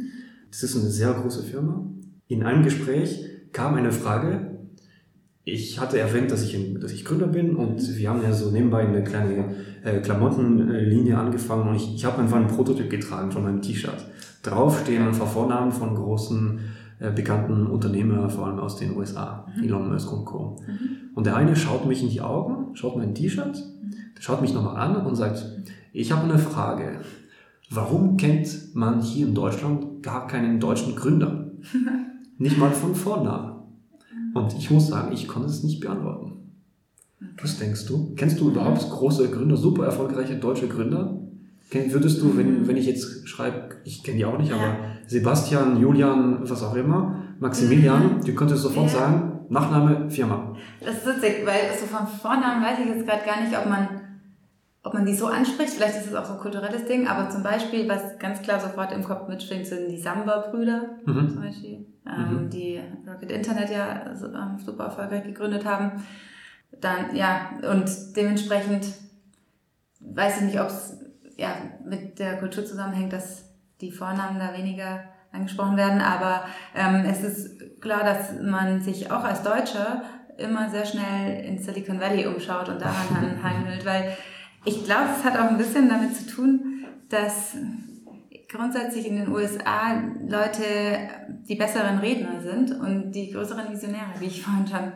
Das ist eine sehr große Firma. In einem Gespräch kam eine Frage. Ich hatte erwähnt, dass ich, dass ich Gründer bin und wir haben ja so nebenbei eine kleine äh, Klamottenlinie angefangen und ich, ich habe einfach einen Prototyp getragen von meinem T-Shirt. Drauf stehen einfach Vornamen von großen äh, bekannten Unternehmer, vor allem aus den USA, mhm. Elon Musk und Co. Mhm. Und der eine schaut mich in die Augen, schaut mein T-Shirt, mhm. schaut mich nochmal an und sagt, ich habe eine Frage. Warum kennt man hier in Deutschland gar keinen deutschen Gründer? Nicht mal von Vornamen. Und ich muss sagen, ich konnte es nicht beantworten. Was denkst du? Kennst du überhaupt große Gründer, super erfolgreiche deutsche Gründer? Würdest du, wenn, wenn ich jetzt schreibe, ich kenne die auch nicht, aber Sebastian, Julian, was auch immer, Maximilian, mhm. du könntest sofort ja. sagen, Nachname, Firma. Das ist witzig, weil so von Vornamen weiß ich jetzt gerade gar nicht, ob man ob man die so anspricht, vielleicht ist es auch so ein kulturelles Ding, aber zum Beispiel, was ganz klar sofort im Kopf mitschwingt, sind die Samba-Brüder mhm. zum Beispiel, ähm, mhm. die Rocket Internet ja ähm, super erfolgreich gegründet haben. Dann, ja, und dementsprechend weiß ich nicht, ob es ja, mit der Kultur zusammenhängt, dass die Vornamen da weniger angesprochen werden, aber ähm, es ist klar, dass man sich auch als Deutscher immer sehr schnell in Silicon Valley umschaut und daran hangelt, weil ich glaube, es hat auch ein bisschen damit zu tun, dass grundsätzlich in den USA Leute die besseren Redner sind und die größeren Visionäre, wie ich vorhin schon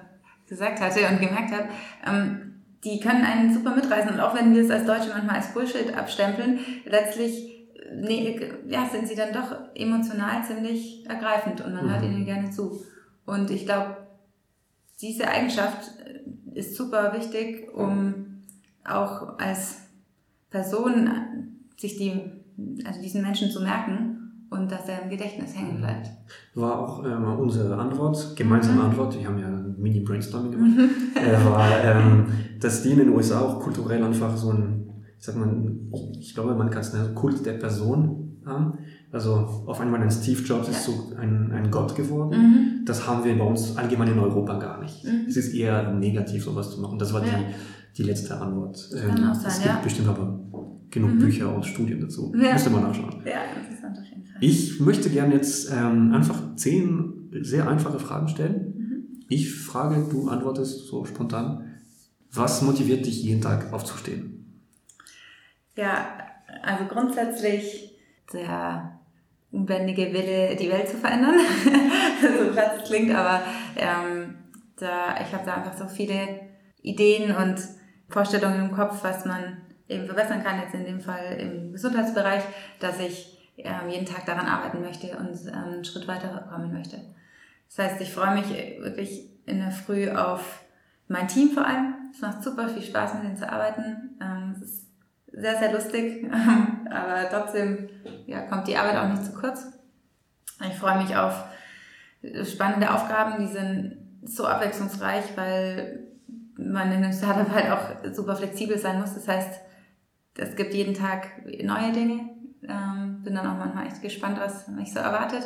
gesagt hatte und gemerkt habe, ähm, die können einen super mitreißen. Und auch wenn wir es als Deutsche manchmal als Bullshit abstempeln, letztlich nee, ja, sind sie dann doch emotional ziemlich ergreifend und man mhm. hört ihnen gerne zu. Und ich glaube, diese Eigenschaft ist super wichtig, um auch als Person sich die, also diesen Menschen zu merken und dass er im Gedächtnis hängen mhm. bleibt. War auch ähm, unsere Antwort, gemeinsame mhm. Antwort, wir haben ja ein Mini-Brainstorming gemacht, mhm. äh, war, ähm, dass die in den USA auch kulturell einfach so ein, ich sag mal, ich, glaube, man kann es nennen, Kult der Person haben. Also auf einmal ein Steve Jobs ja. ist so ein, ein Gott geworden. Mhm. Das haben wir bei uns allgemein in Europa gar nicht. Mhm. Es ist eher negativ, sowas zu machen. Das war ja. die die letzte Antwort. Kann ähm, auch sein, es gibt ja. bestimmt aber genug mhm. Bücher und Studien dazu. Müsste man nachschauen. Ja, interessant. Ich möchte gerne jetzt ähm, einfach zehn sehr einfache Fragen stellen. Mhm. Ich frage, du antwortest so spontan. Was motiviert dich jeden Tag aufzustehen? Ja, also grundsätzlich der unbändige Wille, die Welt zu verändern. so krass es klingt, aber ähm, da, ich habe da einfach so viele Ideen und Vorstellungen im Kopf, was man eben verbessern kann, jetzt in dem Fall im Gesundheitsbereich, dass ich ähm, jeden Tag daran arbeiten möchte und ähm, einen Schritt weiter kommen möchte. Das heißt, ich freue mich wirklich in der Früh auf mein Team vor allem. Es macht super viel Spaß, mit denen zu arbeiten. Ähm, es ist sehr, sehr lustig, aber trotzdem ja, kommt die Arbeit auch nicht zu kurz. Ich freue mich auf spannende Aufgaben, die sind so abwechslungsreich, weil man in einem Startup halt auch super flexibel sein muss. Das heißt, es gibt jeden Tag neue Dinge. Ähm, bin dann auch manchmal echt gespannt, was mich so erwartet.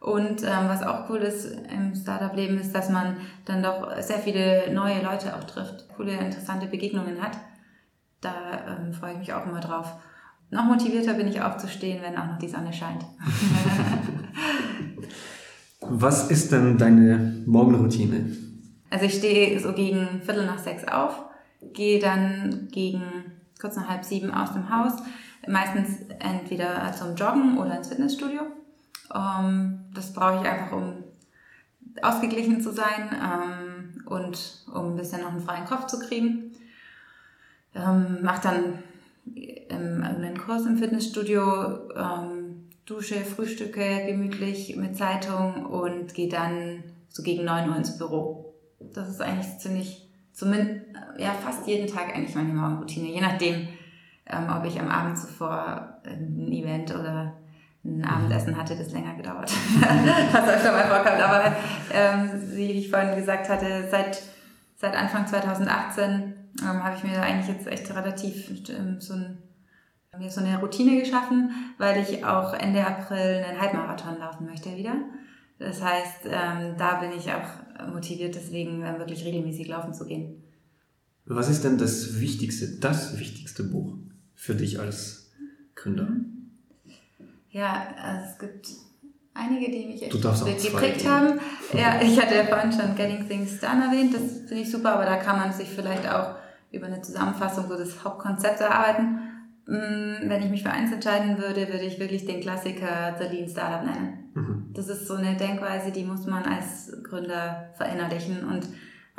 Und ähm, was auch cool ist im Startup-Leben, ist, dass man dann doch sehr viele neue Leute auch trifft, coole, interessante Begegnungen hat. Da ähm, freue ich mich auch immer drauf. Noch motivierter bin ich aufzustehen, wenn auch noch die Sonne scheint. was ist denn deine Morgenroutine? Also ich stehe so gegen Viertel nach sechs auf, gehe dann gegen kurz nach halb sieben aus dem Haus, meistens entweder zum Joggen oder ins Fitnessstudio. Ähm, das brauche ich einfach, um ausgeglichen zu sein ähm, und um ein bisschen noch einen freien Kopf zu kriegen. Ähm, mache dann einen Kurs im Fitnessstudio, dusche, frühstücke gemütlich mit Zeitung und gehe dann so gegen neun Uhr ins Büro. Das ist eigentlich ziemlich, zumindest, ja, fast jeden Tag eigentlich meine Morgenroutine. Je nachdem, ähm, ob ich am Abend zuvor ein Event oder ein Abendessen hatte, das länger gedauert. Was öfter mal vorkommt. Aber ähm, wie ich vorhin gesagt hatte, seit, seit Anfang 2018 ähm, habe ich mir eigentlich jetzt echt relativ ähm, so, ein, mir so eine Routine geschaffen, weil ich auch Ende April einen Halbmarathon laufen möchte wieder. Das heißt, ähm, da bin ich auch motiviert, deswegen ähm, wirklich regelmäßig laufen zu gehen. Was ist denn das wichtigste, das wichtigste Buch für dich als Gründer? Ja, also es gibt einige, die mich echt geprägt haben. Ja, ich hatte ja vorhin schon Getting Things Done erwähnt, das finde ich super, aber da kann man sich vielleicht auch über eine Zusammenfassung so das Hauptkonzept erarbeiten. Mm, wenn ich mich für eins entscheiden würde, würde ich wirklich den Klassiker The Lean Startup nennen. Mhm. Das ist so eine Denkweise, die muss man als Gründer verinnerlichen. Und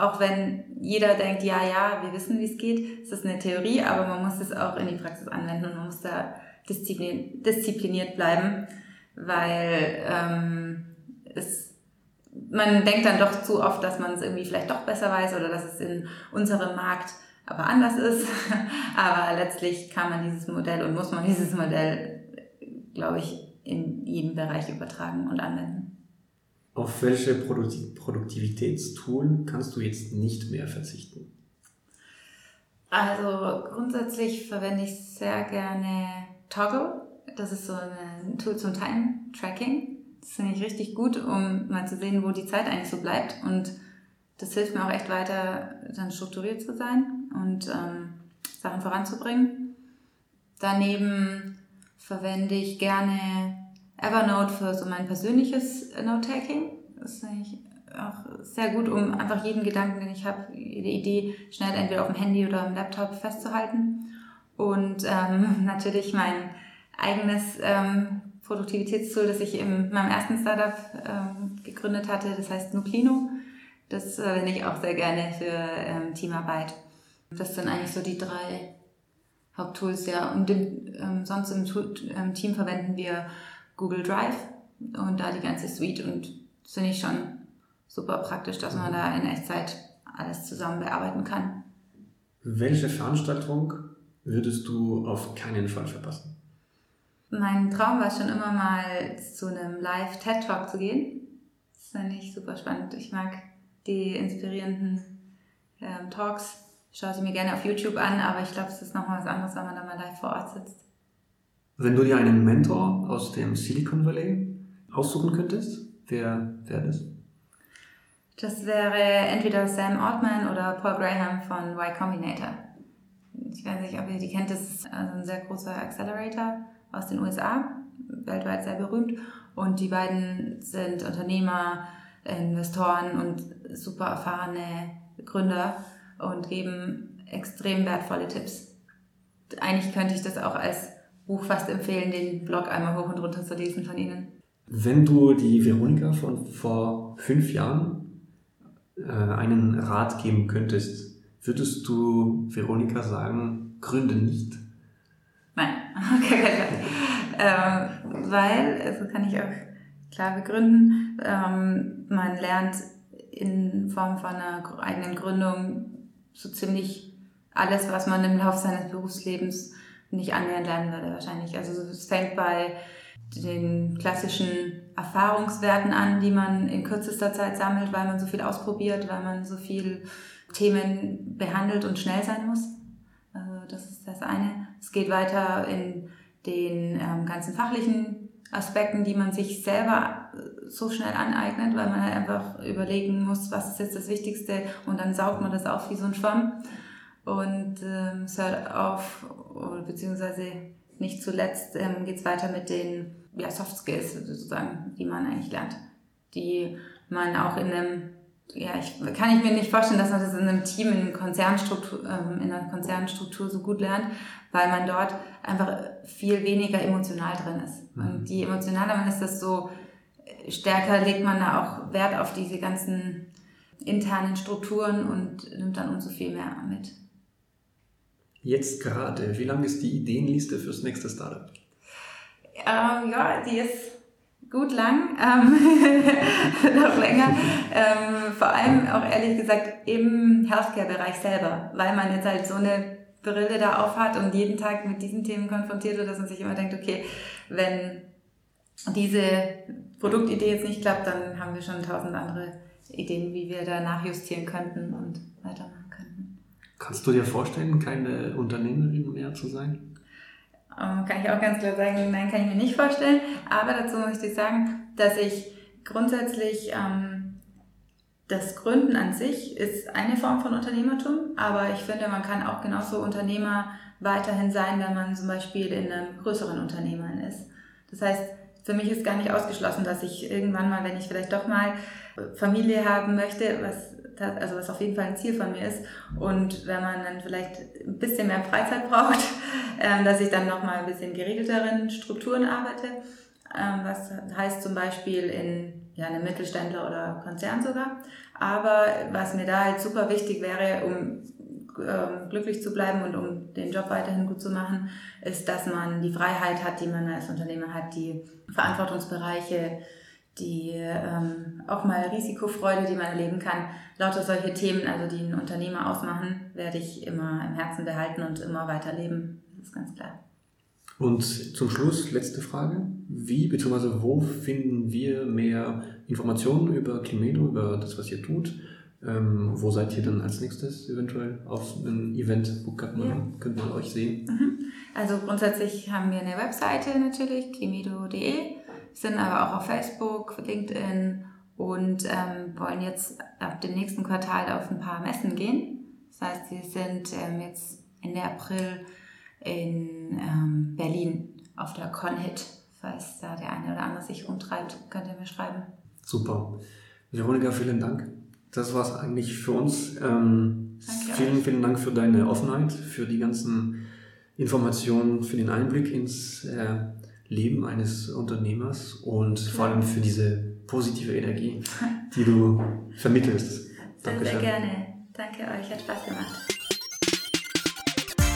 auch wenn jeder denkt, ja, ja, wir wissen, wie es geht, es ist eine Theorie, aber man muss es auch in die Praxis anwenden und man muss da diszipliniert bleiben, weil ähm, es, man denkt dann doch zu oft, dass man es irgendwie vielleicht doch besser weiß oder dass es in unserem Markt aber anders ist. aber letztlich kann man dieses Modell und muss man dieses Modell, glaube ich, in jedem Bereich übertragen und anwenden. Auf welche Produktivitätstool kannst du jetzt nicht mehr verzichten? Also grundsätzlich verwende ich sehr gerne Toggle. Das ist so ein Tool zum Time-Tracking. Das finde ich richtig gut, um mal zu sehen, wo die Zeit eigentlich so bleibt. Und das hilft mir auch echt weiter, dann strukturiert zu sein und ähm, Sachen voranzubringen. Daneben verwende ich gerne Evernote für so mein persönliches Note-Taking. Das finde ich auch sehr gut, um einfach jeden Gedanken, den ich habe, jede Idee schnell entweder auf dem Handy oder am Laptop festzuhalten. Und ähm, natürlich mein eigenes ähm, Produktivitätstool, das ich in meinem ersten Startup ähm, gegründet hatte, das heißt Nuclino. Das verwende ich auch sehr gerne für ähm, Teamarbeit. Das sind eigentlich so die drei Haupttools, ja. Und im, ähm, sonst im, im Team verwenden wir Google Drive und da die ganze Suite und das finde ich schon super praktisch, dass man da in Echtzeit alles zusammen bearbeiten kann. Welche Veranstaltung würdest du auf keinen Fall verpassen? Mein Traum war schon immer mal zu einem Live-TED-Talk zu gehen. Das finde ich super spannend. Ich mag die inspirierenden ähm, Talks. Ich schaue sie mir gerne auf YouTube an, aber ich glaube, es ist nochmal was anderes, wenn man da mal live vor Ort sitzt. Wenn du dir einen Mentor aus dem Silicon Valley aussuchen könntest, wer wäre das? Das wäre entweder Sam Altman oder Paul Graham von Y Combinator. Ich weiß nicht, ob ihr die kennt, das ist also ein sehr großer Accelerator aus den USA, weltweit sehr berühmt. Und die beiden sind Unternehmer, Investoren und super erfahrene Gründer und geben extrem wertvolle Tipps. Eigentlich könnte ich das auch als Buch fast empfehlen, den Blog einmal hoch und runter zu lesen von Ihnen. Wenn du die Veronika von vor fünf Jahren äh, einen Rat geben könntest, würdest du Veronika sagen, gründe nicht? Nein, okay, okay. ähm, weil, also kann ich auch klar begründen, ähm, man lernt in Form von einer eigenen Gründung so ziemlich alles, was man im Laufe seines Berufslebens nicht annähernd lernen würde wahrscheinlich. Also es fängt bei den klassischen Erfahrungswerten an, die man in kürzester Zeit sammelt, weil man so viel ausprobiert, weil man so viel Themen behandelt und schnell sein muss. Also das ist das eine. Es geht weiter in den ähm, ganzen fachlichen Aspekten, die man sich selber äh, so schnell aneignet, weil man halt einfach überlegen muss, was ist jetzt das Wichtigste und dann saugt man das auf wie so ein Schwamm. Und ähm, es hört auf, beziehungsweise nicht zuletzt ähm, geht es weiter mit den ja, Soft Skills sozusagen, die man eigentlich lernt, die man auch in einem ja, ich, kann ich mir nicht vorstellen, dass man das in einem Team, in, Konzernstruktur, ähm, in einer Konzernstruktur so gut lernt, weil man dort einfach viel weniger emotional drin ist. Mhm. Und je emotionaler man ist, desto stärker legt man da auch Wert auf diese ganzen internen Strukturen und nimmt dann umso viel mehr mit. Jetzt gerade, wie lang ist die Ideenliste fürs nächste Startup? Ähm, ja, die ist gut lang, ähm, noch länger. Ähm, vor allem auch ehrlich gesagt im Healthcare-Bereich selber, weil man jetzt halt so eine Brille da aufhat und jeden Tag mit diesen Themen konfrontiert wird, dass man sich immer denkt, okay, wenn diese Produktidee jetzt nicht klappt, dann haben wir schon tausend andere Ideen, wie wir da nachjustieren könnten und. Kannst du dir vorstellen, keine Unternehmerin mehr zu sein? Ähm, kann ich auch ganz klar sagen, nein, kann ich mir nicht vorstellen. Aber dazu möchte ich sagen, dass ich grundsätzlich ähm, das Gründen an sich ist eine Form von Unternehmertum, aber ich finde, man kann auch genauso Unternehmer weiterhin sein, wenn man zum Beispiel in einem größeren Unternehmen ist. Das heißt, für mich ist gar nicht ausgeschlossen, dass ich irgendwann mal, wenn ich vielleicht doch mal Familie haben möchte, was also was auf jeden Fall ein Ziel von mir ist. Und wenn man dann vielleicht ein bisschen mehr Freizeit braucht, ähm, dass ich dann nochmal ein bisschen geregelteren Strukturen arbeite. Ähm, was heißt zum Beispiel in ja, einem Mittelständler oder Konzern sogar. Aber was mir da halt super wichtig wäre, um ähm, glücklich zu bleiben und um den Job weiterhin gut zu machen, ist, dass man die Freiheit hat, die man als Unternehmer hat, die Verantwortungsbereiche, die ähm, auch mal Risikofreude, die man erleben kann. Lauter solche Themen, also die einen Unternehmer ausmachen, werde ich immer im Herzen behalten und immer weiterleben. Das ist ganz klar. Und zum Schluss letzte Frage. Wie bzw. wo finden wir mehr Informationen über Climedo, über das, was ihr tut? Ähm, wo seid ihr dann als nächstes eventuell auf einem Event? Wo kann man, ja. könnte man euch sehen? Mhm. Also grundsätzlich haben wir eine Webseite natürlich, climido.de, sind aber auch auf Facebook, LinkedIn und ähm, wollen jetzt ab dem nächsten Quartal auf ein paar Messen gehen. Das heißt, wir sind ähm, jetzt Ende April in ähm, Berlin auf der Conhit. Falls da der eine oder andere sich umtreibt, könnt ihr mir schreiben. Super. Veronika, vielen Dank. Das war es eigentlich für uns. Ähm, vielen, euch. vielen Dank für deine Offenheit, für die ganzen Informationen, für den Einblick ins äh, Leben eines Unternehmers und ja. vor allem für diese positive Energie, die du vermittelst. Sehr, Dankeschön. sehr gerne. Danke euch, hat Spaß gemacht.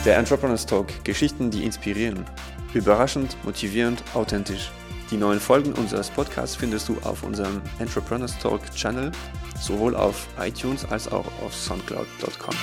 Der Entrepreneurs Talk, Geschichten, die inspirieren. Überraschend, motivierend, authentisch. Die neuen Folgen unseres Podcasts findest du auf unserem Entrepreneurs Talk Channel, sowohl auf iTunes als auch auf soundcloud.com.